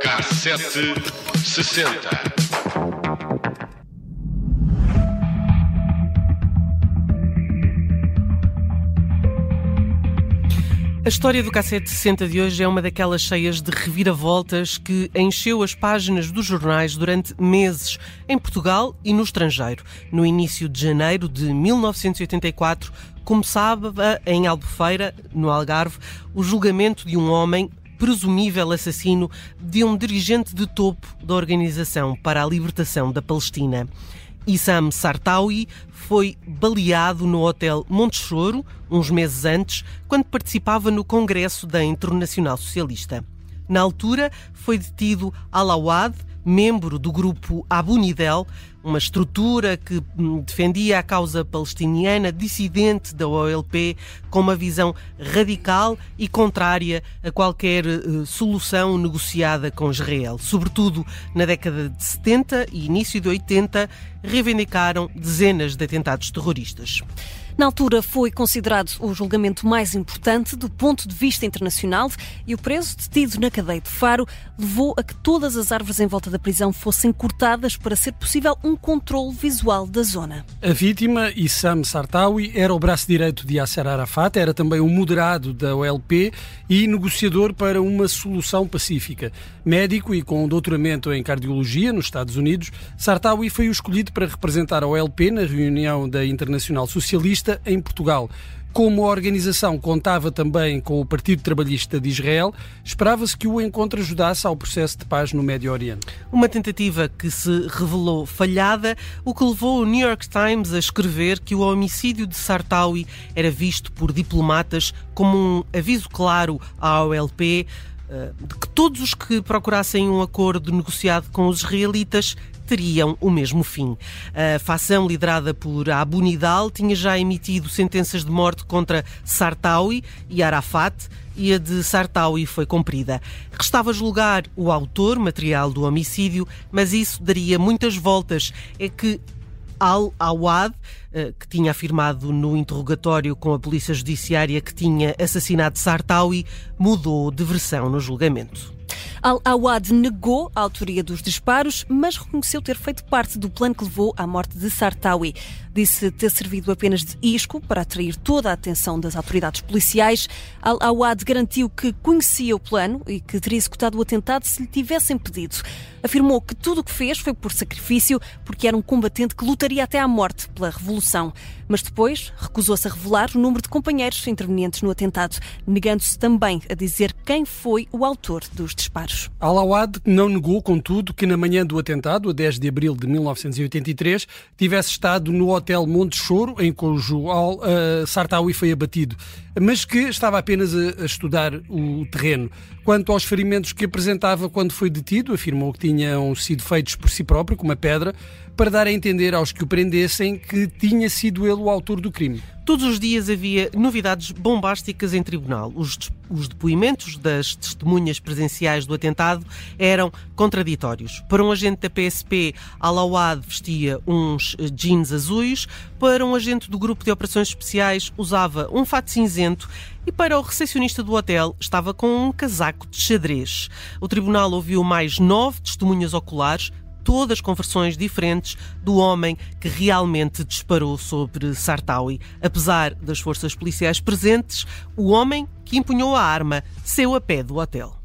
Cassete sessenta. A história do Cassete 60 de hoje é uma daquelas cheias de reviravoltas que encheu as páginas dos jornais durante meses, em Portugal e no estrangeiro. No início de janeiro de 1984, começava em Albufeira, no Algarve, o julgamento de um homem presumível assassino de um dirigente de topo da Organização para a Libertação da Palestina. Issam Sartawi foi baleado no Hotel Montechoro, uns meses antes, quando participava no Congresso da Internacional Socialista. Na altura, foi detido Alawad, membro do grupo Abu Nidal, uma estrutura que hum, defendia a causa palestiniana, dissidente da OLP, com uma visão radical e contrária a qualquer uh, solução negociada com Israel. Sobretudo na década de 70 e início de 80, reivindicaram dezenas de atentados terroristas. Na altura foi considerado o julgamento mais importante do ponto de vista internacional e o preso, detido na cadeia de Faro, levou a que todas as árvores em volta da prisão fossem cortadas para ser possível um controle visual da zona. A vítima, Issam Sartawi, era o braço direito de Yasser Arafat, era também um moderado da OLP e negociador para uma solução pacífica. Médico e com um doutoramento em cardiologia nos Estados Unidos, Sartawi foi o escolhido para representar a OLP na reunião da Internacional Socialista em Portugal. Como a organização contava também com o Partido Trabalhista de Israel, esperava-se que o encontro ajudasse ao processo de paz no Médio Oriente. Uma tentativa que se revelou falhada, o que levou o New York Times a escrever que o homicídio de Sartawi era visto por diplomatas como um aviso claro à OLP de que todos os que procurassem um acordo negociado com os israelitas teriam o mesmo fim. A facção liderada por Abu Nidal tinha já emitido sentenças de morte contra Sartawi e Arafat e a de Sartawi foi cumprida. Restava julgar o autor material do homicídio, mas isso daria muitas voltas. É que Al-Awad, eh, que tinha afirmado no interrogatório com a Polícia Judiciária que tinha assassinado Sartawi, mudou de versão no julgamento. Al-Awad negou a autoria dos disparos, mas reconheceu ter feito parte do plano que levou à morte de Sartawi. Disse ter servido apenas de isco para atrair toda a atenção das autoridades policiais. Al-Awad garantiu que conhecia o plano e que teria executado o atentado se lhe tivessem pedido. Afirmou que tudo o que fez foi por sacrifício, porque era um combatente que lutaria até à morte pela revolução. Mas depois recusou-se a revelar o número de companheiros intervenientes no atentado, negando-se também a dizer quem foi o autor dos disparos. Al-Awad não negou, contudo, que na manhã do atentado, a 10 de abril de 1983, tivesse estado no hotel Monte Choro, em cujo Al-Sartawi foi abatido, mas que estava apenas a, a estudar o terreno. Quanto aos ferimentos que apresentava quando foi detido, afirmou que tinham sido feitos por si próprio, com uma pedra, para dar a entender aos que o prendessem que tinha sido ele o autor do crime. Todos os dias havia novidades bombásticas em tribunal. Os, os depoimentos das testemunhas presenciais do atentado eram contraditórios. Para um agente da PSP, Alawad vestia uns jeans azuis, para um agente do grupo de operações especiais usava um fato cinzento e para o recepcionista do hotel estava com um casaco de xadrez. O tribunal ouviu mais nove testemunhas oculares, todas com versões diferentes do homem que realmente disparou sobre Sartawi. Apesar das forças policiais presentes, o homem que empunhou a arma saiu a pé do hotel.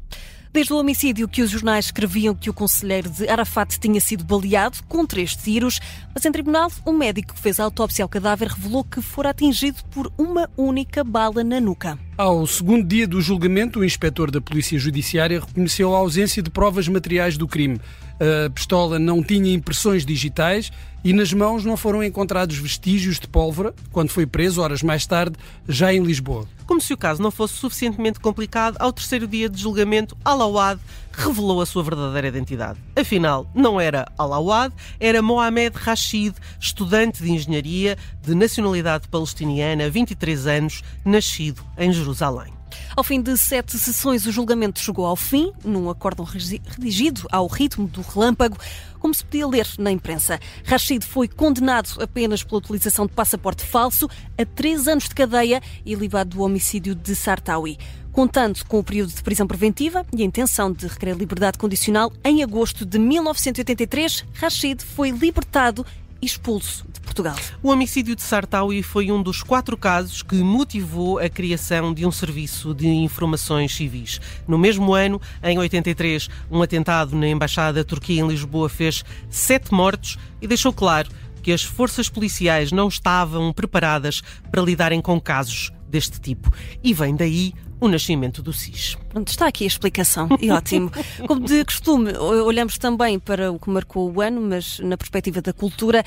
Desde o homicídio que os jornais escreviam que o conselheiro de Arafat tinha sido baleado com três tiros, mas em tribunal, um médico que fez a autópsia ao cadáver revelou que fora atingido por uma única bala na nuca. Ao segundo dia do julgamento, o inspetor da Polícia Judiciária reconheceu a ausência de provas materiais do crime. A pistola não tinha impressões digitais e nas mãos não foram encontrados vestígios de pólvora quando foi preso, horas mais tarde, já em Lisboa. Como se o caso não fosse suficientemente complicado, ao terceiro dia de julgamento, Alawad revelou a sua verdadeira identidade. Afinal, não era Alawad, era Mohamed Rashid, estudante de engenharia de nacionalidade palestiniana, 23 anos, nascido em Jerusalém. Ao fim de sete sessões, o julgamento chegou ao fim, num acórdão redigido ao ritmo do relâmpago como se podia ler na imprensa. Rashid foi condenado apenas pela utilização de passaporte falso a três anos de cadeia e livado do homicídio de Sartawi. Contando com o período de prisão preventiva e a intenção de requerer liberdade condicional, em agosto de 1983, Rashid foi libertado e expulso Portugal. O homicídio de Sartawi foi um dos quatro casos que motivou a criação de um serviço de informações civis. No mesmo ano, em 83, um atentado na Embaixada da Turquia em Lisboa fez sete mortos e deixou claro que as forças policiais não estavam preparadas para lidarem com casos deste tipo. E vem daí o nascimento do SIS. Pronto, está aqui a explicação, e ótimo. Como de costume, olhamos também para o que marcou o ano, mas na perspectiva da cultura.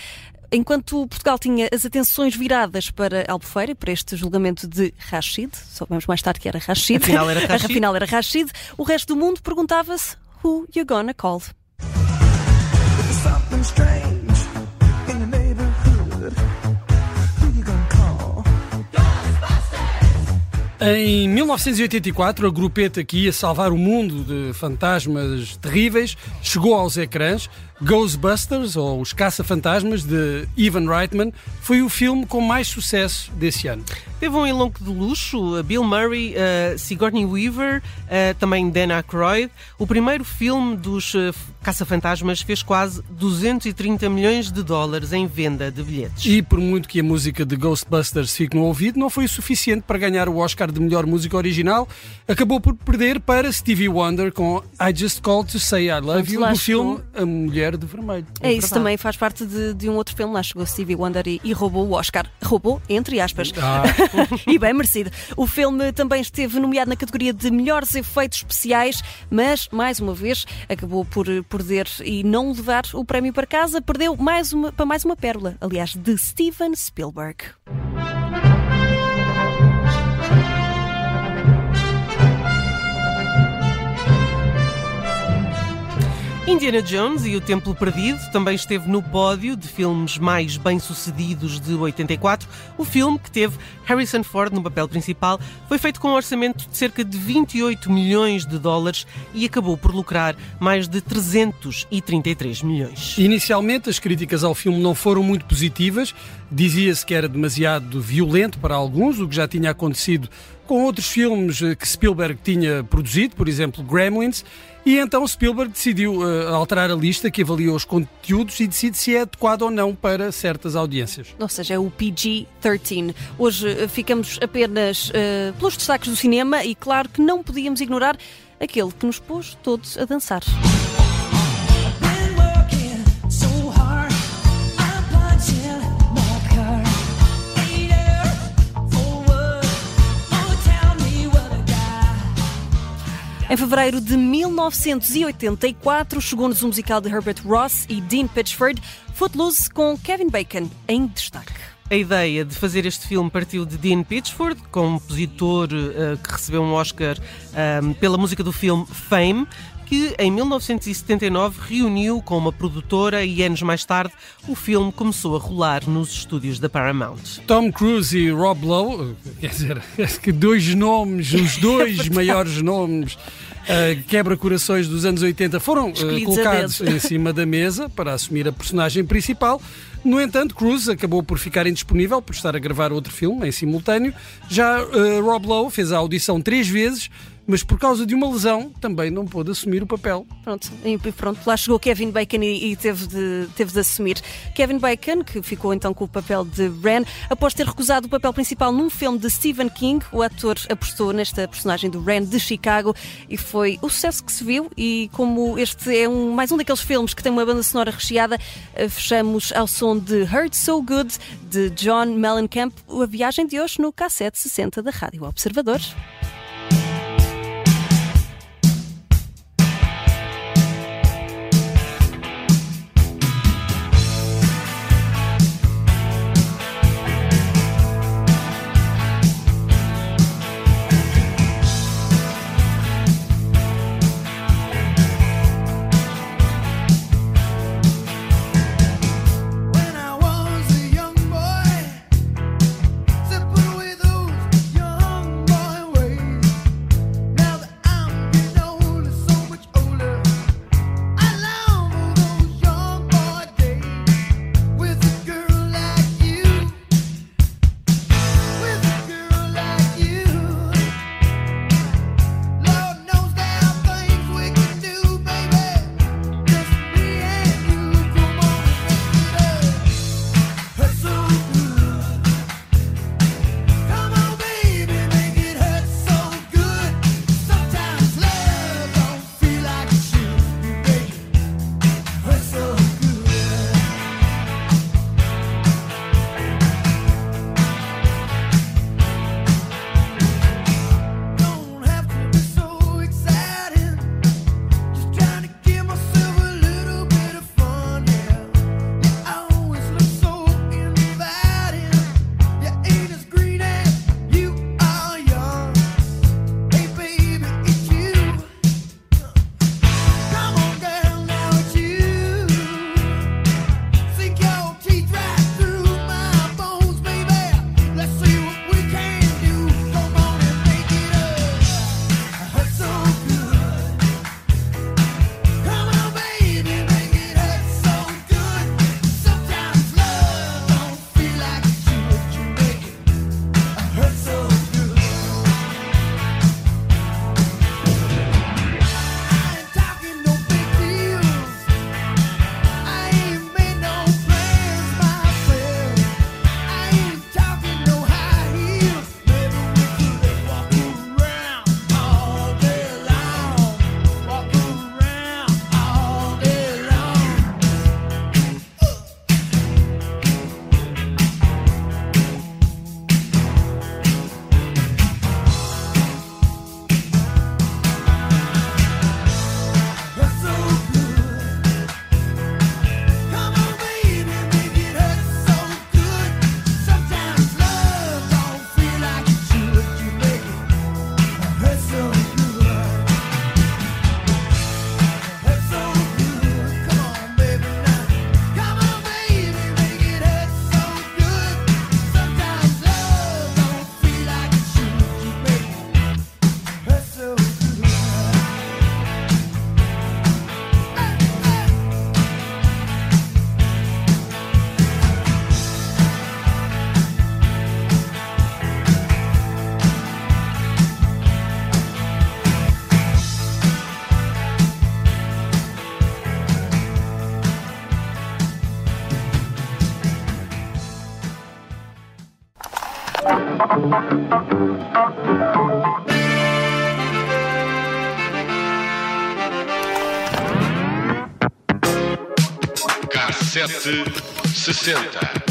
Enquanto Portugal tinha as atenções viradas para Albufeira, para este julgamento de Rashid, soubemos mais tarde que era Rashid, afinal era Rashid, afinal era Rashid o resto do mundo perguntava-se Who you gonna call? Em 1984, a grupeta que ia salvar o mundo de fantasmas terríveis chegou aos ecrãs Ghostbusters, ou Os Caça-Fantasmas, de Ivan Reitman, foi o filme com mais sucesso desse ano. Teve um elenco de luxo, Bill Murray, uh, Sigourney Weaver, uh, também Dan Aykroyd. O primeiro filme dos uh, Caça-Fantasmas fez quase 230 milhões de dólares em venda de bilhetes. E por muito que a música de Ghostbusters fique no ouvido, não foi o suficiente para ganhar o Oscar de melhor música original. Acabou por perder para Stevie Wonder com I Just Called to Say I Love You, do filme A Mulher Mulher de Vermelho. É, é isso também faz parte de, de, um outro filme. Lá chegou Stevie Wonder e, e roubou o Oscar. Roubou, entre aspas. Ah. e bem merecido. O filme também esteve nomeado na categoria de melhores efeitos especiais, mas, mais uma vez, acabou por perder e não levar o prémio para casa. Perdeu mais uma, para mais uma pérola, aliás, de Steven Spielberg. Indiana Jones e o Templo Perdido também esteve no pódio de filmes mais bem-sucedidos de 84. O filme, que teve Harrison Ford no papel principal, foi feito com um orçamento de cerca de 28 milhões de dólares e acabou por lucrar mais de 333 milhões. Inicialmente, as críticas ao filme não foram muito positivas. Dizia-se que era demasiado violento para alguns, o que já tinha acontecido com outros filmes que Spielberg tinha produzido, por exemplo, Gremlins. E então Spielberg decidiu uh, alterar a lista que avalia os conteúdos e decide se é adequado ou não para certas audiências. Ou seja, é o PG-13. Hoje uh, ficamos apenas uh, pelos destaques do cinema e claro que não podíamos ignorar aquele que nos pôs todos a dançar. Em fevereiro de 1984, chegou-nos o musical de Herbert Ross e Dean Pitchford, Footloose, com Kevin Bacon em destaque. A ideia de fazer este filme partiu de Dean Pitchford, compositor uh, que recebeu um Oscar um, pela música do filme Fame, que em 1979 reuniu com uma produtora e anos mais tarde o filme começou a rolar nos estúdios da Paramount. Tom Cruise e Rob Lowe, quer dizer, que dois nomes, os dois maiores nomes uh, quebra-corações dos anos 80 foram uh, colocados em cima da mesa para assumir a personagem principal. No entanto, Cruise acabou por ficar indisponível por estar a gravar outro filme em simultâneo. Já uh, Rob Lowe fez a audição três vezes mas por causa de uma lesão também não pôde assumir o papel. Pronto, e pronto lá chegou Kevin Bacon e, e, teve, de, teve de assumir. Kevin Bacon, que ficou então com o papel de Ren, após ter recusado o papel principal num filme de Stephen King, o ator apostou nesta personagem do Ren de Chicago e foi o sucesso que se viu. E como este é um, mais um daqueles filmes que tem uma banda sonora recheada, eh, fechamos ao som de Heard So Good de John Mellencamp a viagem de hoje no K760 60 da Rádio Observador. Cassete sessenta.